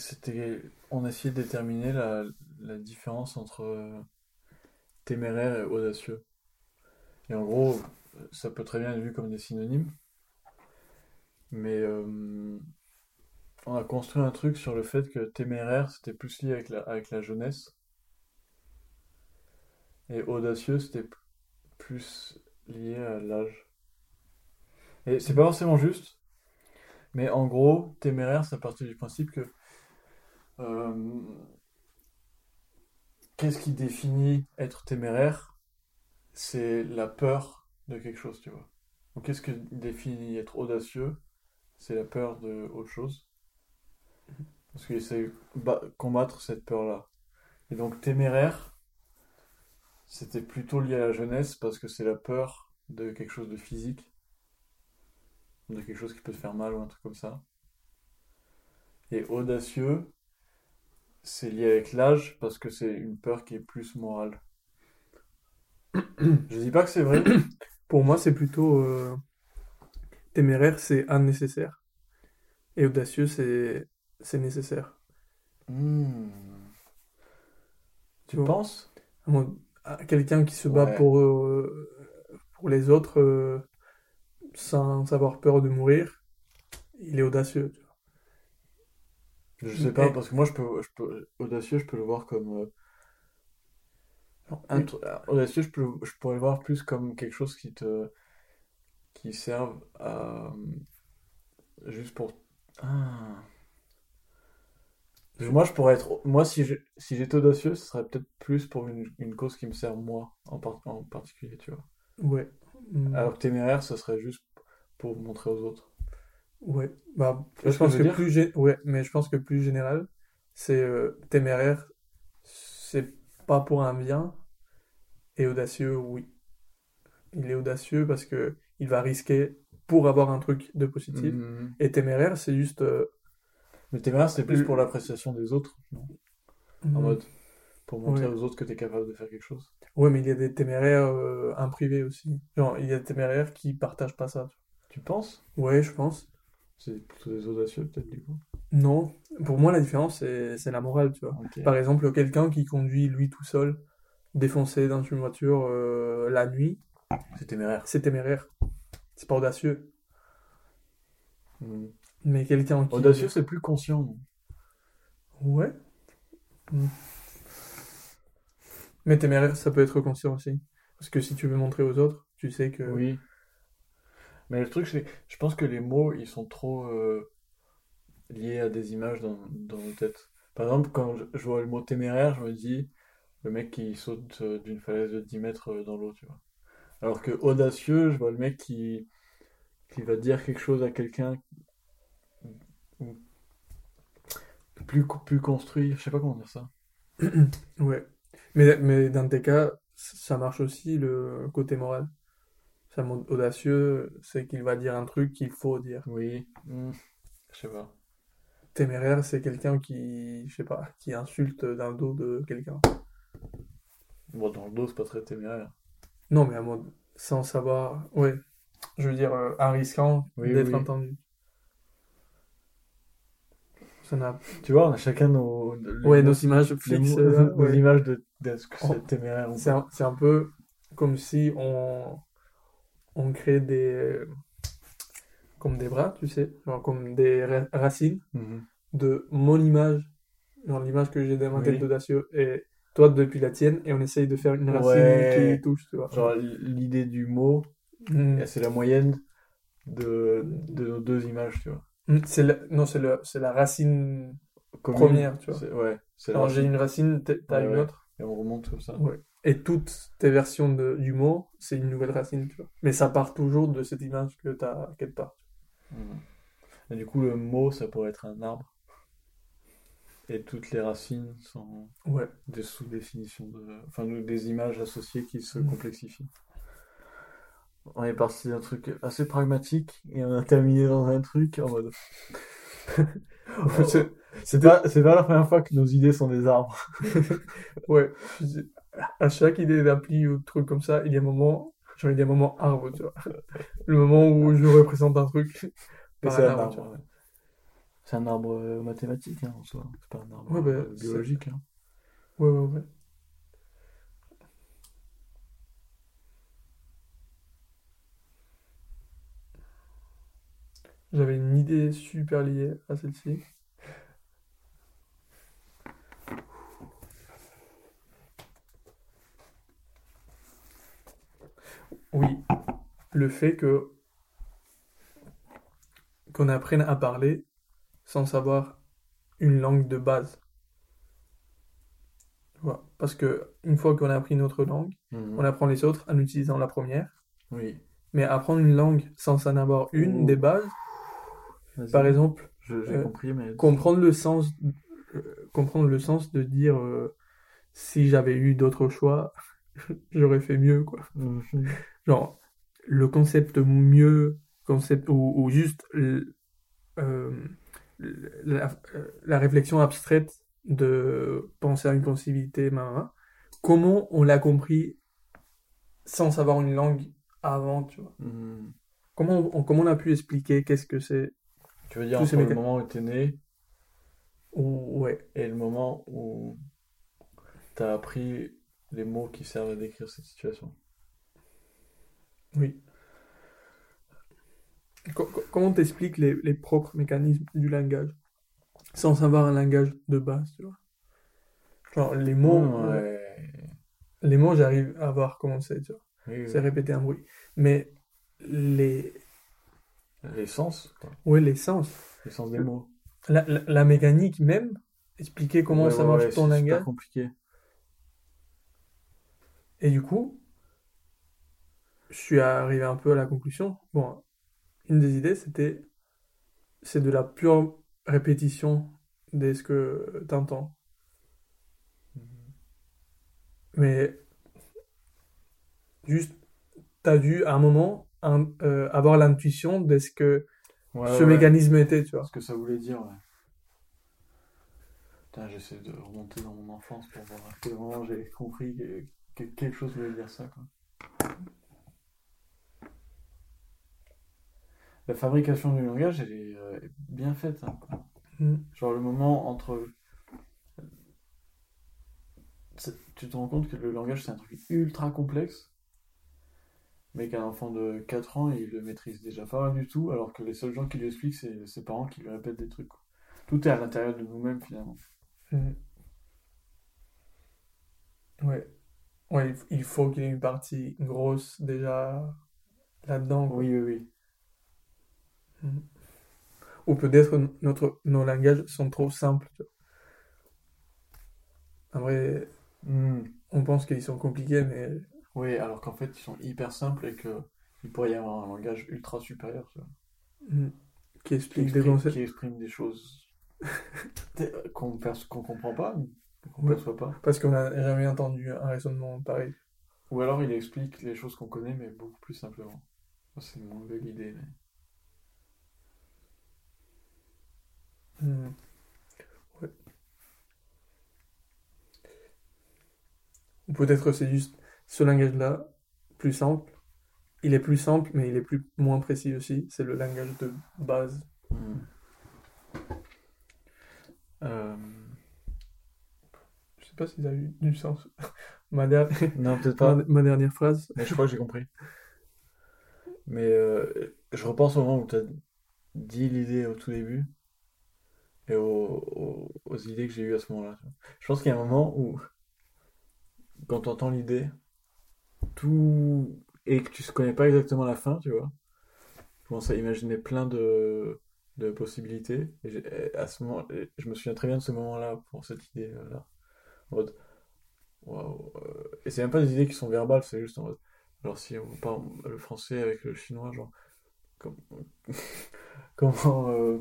c'était, on essayait de déterminer la, différence entre euh, téméraire et audacieux. Et en gros, ça peut très bien être vu comme des synonymes, mais euh, on a construit un truc sur le fait que téméraire, c'était plus lié avec la, jeunesse, et audacieux, c'était plus lié à l'âge. Et c'est pas forcément juste, mais en gros, téméraire, ça partit du principe que qu'est-ce qui définit être téméraire? C'est la peur de quelque chose, tu vois. Qu'est-ce que définit être audacieux? C'est la peur de autre chose. Parce qu'il essaie de ba- combattre cette peur-là. Et donc téméraire, c'était plutôt lié à la jeunesse parce que c'est la peur de quelque chose de physique, de quelque chose qui peut te faire mal ou un truc comme ça. Et audacieux, c'est lié avec l'âge parce que c'est une peur qui est plus morale. Je dis pas que c'est vrai. Pour moi, c'est plutôt euh, téméraire, c'est nécessaire. Et audacieux, c'est c'est nécessaire. Hmm. Tu penses? À mon- à Quelqu'un qui se bat Ouais. pour, euh, pour les autres euh, sans avoir peur de mourir, il est audacieux. tu vois. Je sais pas, Et- parce que moi, je peux, je peux, audacieux, je peux le voir comme. euh, un euh, audacieux, je peux, je pourrais le voir plus comme quelque chose qui te. qui serve à. juste pour. Ah. Moi, je pourrais être. Moi, si j'ai- si j'étais audacieux, ce serait peut-être plus pour une, une cause qui me sert moi, en, par- en particulier, tu vois. Ouais. Mm. Alors que téméraire, ce serait juste pour montrer aux autres. Ouais. Bah, je que pense que plus gé- ouais, mais je pense que plus général, c'est euh, téméraire, c'est pas pour un bien, et audacieux, oui. Il est audacieux parce que il va risquer pour avoir un truc de positif. Mhm. Et téméraire, c'est juste. euh, Mais téméraire, c'est plus pour l'appréciation des autres, non? En mode. pour montrer Ouais. aux autres que tu es capable de faire quelque chose. Ouais, mais il y a des téméraires euh, imprivés aussi. Genre, il y a des téméraires qui partagent pas ça. Tu penses? Ouais, je pense. C'est des audacieux, peut-être, du coup. Non, pour moi, la différence, c'est la morale, tu vois. Par exemple, quelqu'un qui conduit lui tout seul, défoncé dans une voiture euh, la nuit, C'est téméraire. c'est téméraire. C'est pas audacieux. Hmm. Mais quelqu'un qui... Audacieux, c'est plus conscient. non Ouais. Mm. Mais téméraire, ça peut être conscient aussi. Parce que si tu veux montrer aux autres, tu sais que... Oui. Mais le truc, c'est je pense que les mots, ils sont trop euh, liés à des images dans, dans nos têtes. Par exemple, quand je, vois le mot téméraire, je me dis le mec qui saute euh, d'une falaise de 10 mètres euh, dans l'eau, tu vois. Alors que audacieux, je vois le mec qui, qui va dire quelque chose à quelqu'un plus, plus construit, je sais pas comment dire ça. Ouais. Mais, mais dans tes cas, ça marche aussi le côté moral? Ça montre audacieux, c'est qu'il va dire un truc qu'il faut dire. Oui, Hmm. je sais pas. Téméraire, c'est quelqu'un qui, je sais pas, qui insulte dans le dos de quelqu'un. Bon, dans le dos, c'est pas très téméraire. Non, mais à mode, sans savoir, ouais, je veux dire, euh, en risquant Oui, d'être oui. entendu. Ça. Tu vois, on a chacun nos, les Ouais, mots- nos images fixes, nos ouais. images de, de ce que c'est téméraire un, c'est un peu comme si on, on crée des, comme des bras, tu sais, genre comme des ra- racines Mhm. de mon image, genre l'image que j'ai dans ma Oui. d'audacieux, et toi depuis la tienne, et on essaye de faire une racine Ouais. qui touche, tu vois. Genre, l'idée du mot, Mm. c'est la moyenne de, de nos deux images, tu vois. Mm, C'est la... Non, c'est le... c'est la racine Commune, première, tu vois. Ouais, Alors j'ai une racine, t'as t'as Ouais, une ouais. autre. Et on remonte comme ça. Ouais. Et toutes tes versions de, du mot, c'est une nouvelle racine, tu vois. Mais ça part toujours de cette image que t'as quelque part. Et du coup, le mot, ça pourrait être un arbre. Et toutes les racines sont Ouais. des sous-définitions de... Enfin, des images associées qui se Mhm. complexifient. On est parti d'un truc assez pragmatique et on a terminé dans un truc en mode... C'est- pas, c'est pas la première fois que nos idées sont des arbres. Ouais. À chaque idée d'appli ou de truc comme ça, il y a un moment, genre il y a un moment arbre, tu vois. Le moment où je représente un truc par c'est un arbre, ouais. C'est un arbre mathématique, hein, en soi. C'est pas un arbre Ouais, bah, euh, biologique. hein. Ouais, ouais, ouais. J'avais une idée super liée à celle-ci. Oui, le fait que qu'on apprenne à parler sans savoir une langue de base. Parce que une fois qu'on a appris une autre langue, Mhm. on apprend les autres en utilisant la première. Oui. Mais apprendre une langue sans en avoir une Oh. des bases, par exemple, j'ai euh, compris, mais. comprendre le sens, euh, comprendre le sens de dire euh, si j'avais eu d'autres choix, j'aurais fait mieux, quoi. Mhm. Genre, le concept mieux, concept, ou, ou juste l- euh, la, la réflexion abstraite de penser à une possibilité, main, comment on l'a compris sans savoir une langue avant, tu vois? Mhm. Comment on, comment on a pu expliquer qu'est-ce que c'est Tu veux dire entre le moment où tu es né ou ouais et le moment où tu as appris les mots qui servent à décrire cette situation? Oui Co- co- comment t'expliques les, les propres mécanismes du langage? Sans savoir un langage de base tu vois genre les mots ouais. les mots j'arrive à voir comment c'est tu vois Oui, oui. c'est répéter un bruit mais les Les sens, quoi. ouais les sens Les sens des mots. la, la, la mécanique même expliquer comment Ouais, ça ouais, marche ton c'est langage compliqué. Et du coup, je suis arrivé un peu à la conclusion. Bon, une des idées, c'était, c'est de la pure répétition de ce que t'entends. Mais juste, t'as dû à un moment un- euh, avoir l'intuition de ce que Ouais, ce ouais, mécanisme était, tu vois. Ce que ça voulait dire, ouais. Putain, j'essaie de remonter dans mon enfance pour voir à quel moment j'ai compris que, que quelque chose voulait dire ça, quoi. La fabrication du langage, elle est euh, bien faite, hein. Mm. Genre le moment entre... Tu te rends compte que le langage, c'est un truc ultra complexe, mais qu'un enfant de 4 ans, il le maîtrise déjà pas mal du tout, alors que les seuls gens qui lui expliquent, c'est ses parents qui lui répètent des trucs. quoi. Tout est à l'intérieur de nous-mêmes, finalement. Mm. Ouais. Ouais, il faut qu'il y ait une partie grosse déjà là-dedans. Oui, oui, oui. Mm. Ou peut-être notre, nos langages sont trop simples. En vrai, Hmm. on pense qu'ils sont compliqués, mais Oui, alors qu'en fait, ils sont hyper simples et que il pourrait y avoir un langage ultra supérieur, mm, qui qui expliquent des exprime, concepts. qui exprime des choses qu'on perce- qu'on comprend pas, qu'on Ouais. perçoit pas. Parce qu'on n'a jamais entendu un raisonnement pareil. Ou alors il explique les choses qu'on connaît, mais beaucoup plus simplement. C'est mon belle idée. mais- Mm. Ouais. Ou peut-être c'est juste ce langage-là, plus simple. Il est plus simple, mais il est plus moins précis aussi. C'est le langage de base. Hmm. Euh, Je sais pas si ça a eu du sens. Ma, der- Non, peut-être pas. ma, ma dernière phrase. Mais je crois que j'ai compris. Mais euh, je repense au moment où tu as dit l'idée au tout début aux, idées que j'ai eues à ce moment-là. Je pense qu'il y a un moment où, quand tu entends l'idée, tout. et que tu ne connais pas exactement la fin, tu vois, je commence à imaginer plein de, de possibilités. À ce moment, je me souviens très bien de ce moment-là pour cette idée-là. En mode, waouh. euh, Et c'est même pas des idées qui sont verbales, c'est juste en mode. Alors si on parle le français avec le chinois, genre com- comment euh,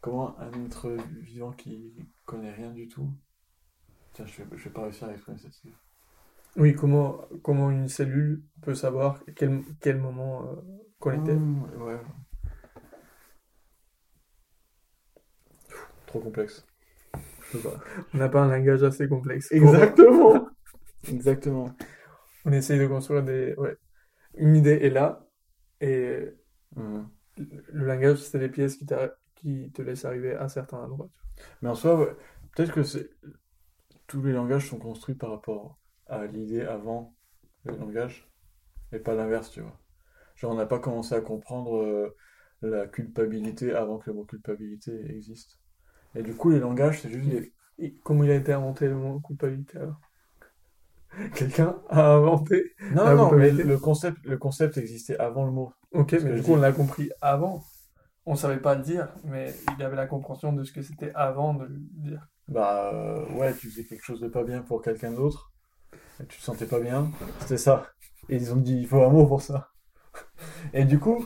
comment un être vivant qui connaît rien du tout. Tiens, je vais, je vais pas réussir à exprimer cette idée. Oui, comment, comment une cellule peut savoir quel, quel moment euh, qu'on était? Ah, ouais. Trop complexe. Je pas. On n'a pas un langage assez complexe. pour- Exactement. Exactement. On essaye de construire des... Ouais. Une idée est là, et Mhm. le langage, c'est les pièces qui, qui te laisse arriver à certains endroits. Mais en soi, ouais, peut-être que c'est tous les langages sont construits par rapport à l'idée avant le langage, et pas l'inverse, tu vois. Genre, on n'a pas commencé à comprendre euh, la culpabilité avant que le mot culpabilité existe. Et du coup, les langages, c'est juste des... Et comment il a été inventé le mot culpabilité alors? Quelqu'un a inventé Non, non, mais le concept, le concept existait avant le mot. Ok, mais du coup, on l'a compris avant. On savait pas le dire, mais il avait la compréhension de ce que c'était avant de le dire. Bah euh, ouais, tu faisais quelque chose de pas bien pour quelqu'un d'autre, et tu te sentais pas bien, c'était ça. Et ils ont dit, il faut un mot pour ça. Et du coup,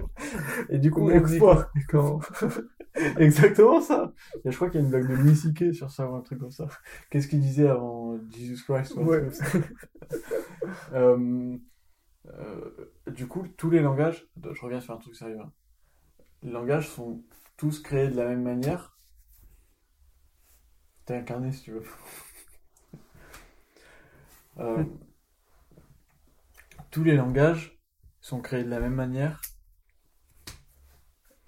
et du coup, exploit. Quand... Exactement ça. Et je crois qu'il y a une blague de Missike sur ça ou un truc comme ça. Qu'est-ce qu'il disait avant Jesus Christ Ouais. Euh, euh, du coup, tous les langages, je reviens sur un truc sérieux. hein. Les langages sont tous créés de la même manière. T'es incarné si tu veux. Euh, tous les langages sont créés de la même manière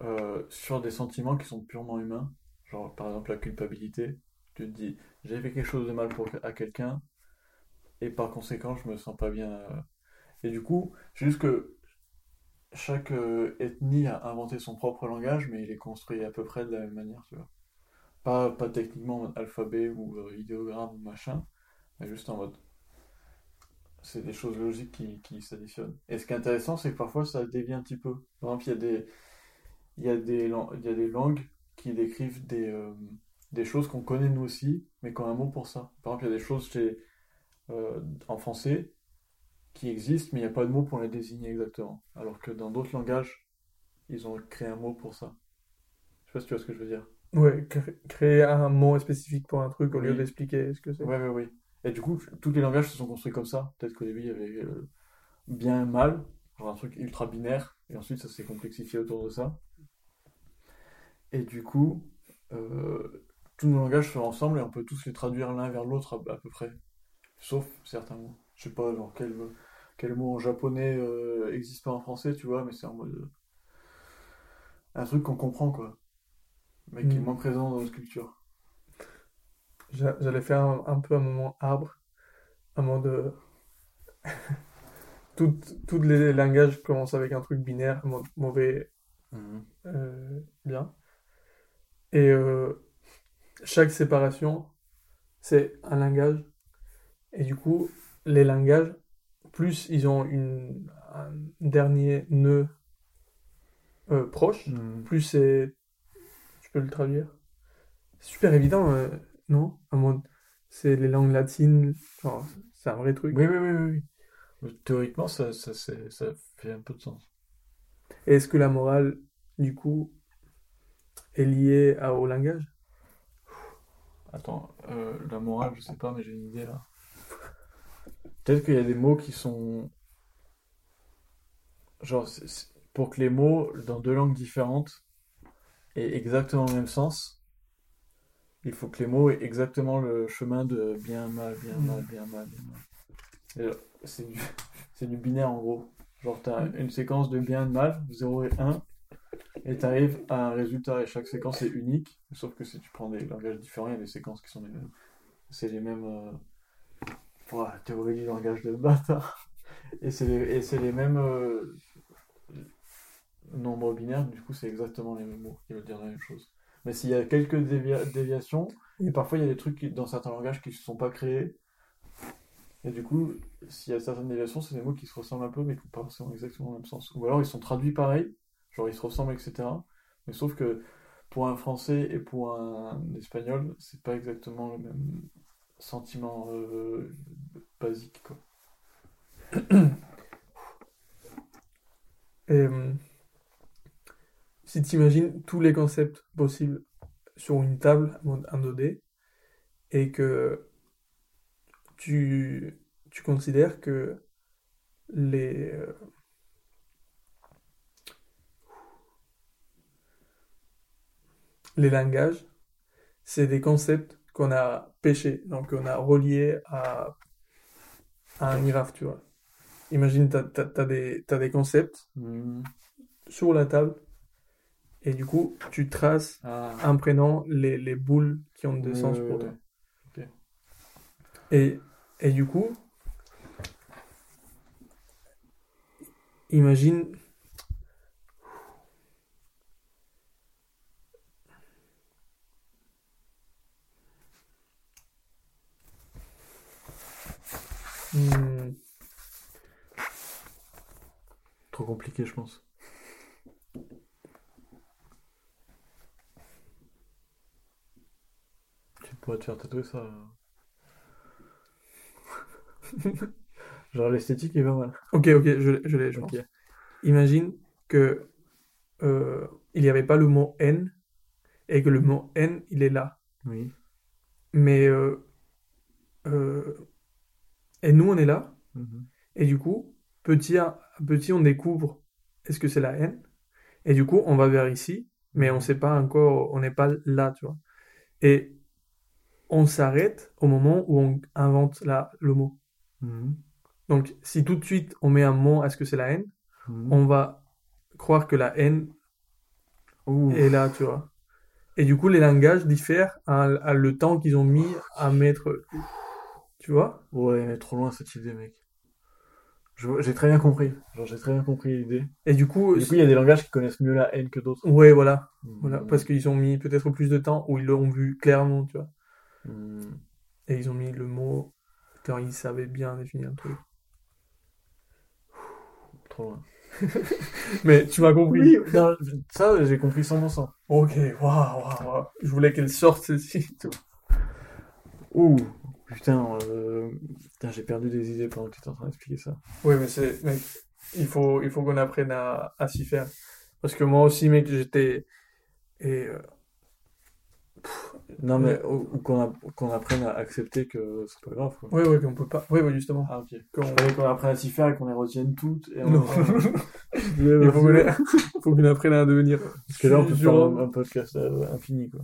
euh, sur des sentiments qui sont purement humains. Genre, par exemple, la culpabilité. Tu te dis, j'ai fait quelque chose de mal pour, à quelqu'un, et par conséquent, je me sens pas bien. euh. Et du coup, c'est juste que chaque euh, ethnie a inventé son propre langage, mais il est construit à peu près de la même manière, tu vois. Pas, pas techniquement alphabet ou euh, idéogramme ou machin, mais juste en mode. C'est des choses logiques qui, qui s'additionnent. Et ce qui est intéressant, c'est que parfois ça dévie un petit peu. Par exemple, il y a des, y y a des langues qui décrivent des, euh, des choses qu'on connaît nous aussi, mais qui ont un mot pour ça. Par exemple, il y a des choses chez, en français qui existent, mais il n'y a pas de mot pour les désigner exactement. Alors que dans d'autres langages, ils ont créé un mot pour ça. Je sais pas si tu vois ce que je veux dire. Ouais, cré- créer un mot spécifique pour un truc au lieu Oui. d'expliquer ce que c'est. Ouais, ouais, ouais. Et du coup, tous les langages se sont construits comme ça. Peut-être qu'au début, il y avait euh, bien et mal, genre un truc ultra binaire, et ensuite ça s'est complexifié autour de ça. Et du coup, euh, tous nos langages sont ensemble et on peut tous les traduire l'un vers l'autre à, à peu près. Sauf certains mots. Je sais pas, genre quel, quel mot en japonais euh, existe pas en français, tu vois, mais c'est en mode. euh, un truc qu'on comprend, quoi. Mais qui est Mm. moins présent dans notre culture. J'a- J'allais faire un, un peu un moment arbre, un moment de... Tous les langages commencent avec un truc binaire, mauvais, euh, bien. Et euh, chaque séparation, c'est un langage. Et du coup, les langages, plus ils ont une, un dernier nœud euh, proche, Mm. plus c'est... Tu peux le traduire? C'est super évident, euh, non? Mode, c'est les langues latines, genre, c'est un vrai truc. Oui, oui, oui, oui. Théoriquement, ça, ça, ça fait un peu de sens. Et est-ce que la morale, du coup, est liée à- au langage? Attends, euh, la morale, je sais pas, mais j'ai une idée là. Peut-être qu'il y a des mots qui sont. Genre, pour que les mots dans deux langues différentes aient exactement le même sens, il faut que les mots aient exactement le chemin de bien, mal, bien, mal, bien, mal, bien, mal. C'est du... binaire en gros. Genre, t'as une séquence de bien, de mal, 0 et 1, et t'arrives à un résultat, et chaque séquence est unique, sauf que si tu prends des langages différents, il y a des séquences qui sont les mêmes. C'est les mêmes. Euh... Ouah, théorie du langage de bâtard. Et c'est les, mêmes euh, nombres binaires, du coup, c'est exactement les mêmes mots qui veulent dire la même chose. Mais s'il y a quelques dévia- déviations, et parfois il y a des trucs dans certains langages qui ne se sont pas créés, et du coup, s'il y a certaines déviations, c'est des mots qui se ressemblent un peu, mais qui n'ont pas forcément exactement le même sens. Ou alors ils sont traduits pareil, genre ils se ressemblent, etc. Mais sauf que pour un français et pour un espagnol, c'est pas exactement le même sentiment euh, basique, quoi. Euh, si tu imagines tous les concepts possibles sur une table mode 1-2D et que tu, tu considères que les, euh, les langages, c'est des concepts qu'on a pêchés, donc qu'on a reliés à, à un graphe, tu vois. Imagine, tu as, des, t'as des concepts Hmm. sur la table Et du coup, tu traces Ah. en prenant les, les boules qui ont des sens pour toi. Et, et du coup, imagine. Hmm, Trop compliqué, je pense. Tu pourrais te faire tatouer ça. Genre l'esthétique est pas mal. Ok, ok, je, je l'ai, je pense. Ok. Imagine que euh, il n'y avait pas le mot N et que le mot N, il est là. Oui. Mais euh, euh, et nous, on est là. Mhm. Et du coup, petit à petit, on découvre est-ce que c'est la haine? Et du coup, on va vers ici, mais on sait pas encore, on n'est pas là, tu vois. Et on s'arrête au moment où on invente la, le mot. Mhm. Donc, si tout de suite on met un mot à ce que c'est la haine, Mhm. on va croire que la haine Ouh. est là, tu vois. Et du coup, les langages diffèrent à, à le temps qu'ils ont mis à mettre. Tu vois? Ouais, mais trop loin cette idée, mec. J'ai très bien compris. Genre, j'ai très bien compris l'idée. Et du coup, Du coup, il y a des langages qui connaissent mieux la haine que d'autres. ouais, voilà. Mhm. Voilà, parce qu'ils ont mis peut-être plus de temps où ils l'ont vu clairement, tu vois. Mhm. Et ils ont mis le mot quand ils savaient bien définir le truc. Trop loin. Mais tu m'as compris. Oui, non, ça, j'ai compris 100%. Ok, waouh, waouh, waouh. Je voulais qu'elle sorte vois. Ouh, putain, euh, putain, j'ai perdu des idées pendant que tu étais en train d'expliquer ça. Oui, mais c'est, mec, il faut, il faut qu'on apprenne à, à s'y faire. Parce que moi aussi, mec, j'étais. Et. euh, Non, mais ou, ou qu'on a- qu'on apprenne à accepter que c'est pas grave, quoi. Ouais, ouais, qu'on peut pas. Ouais, ouais, justement. Ah, ok. Qu'on- qu'on apprenne à s'y faire et qu'on les retienne toutes. Et Non. Il faut qu'on faut qu'on apprenne à devenir. Parce que là, on peut faire un podcast euh, infini, quoi.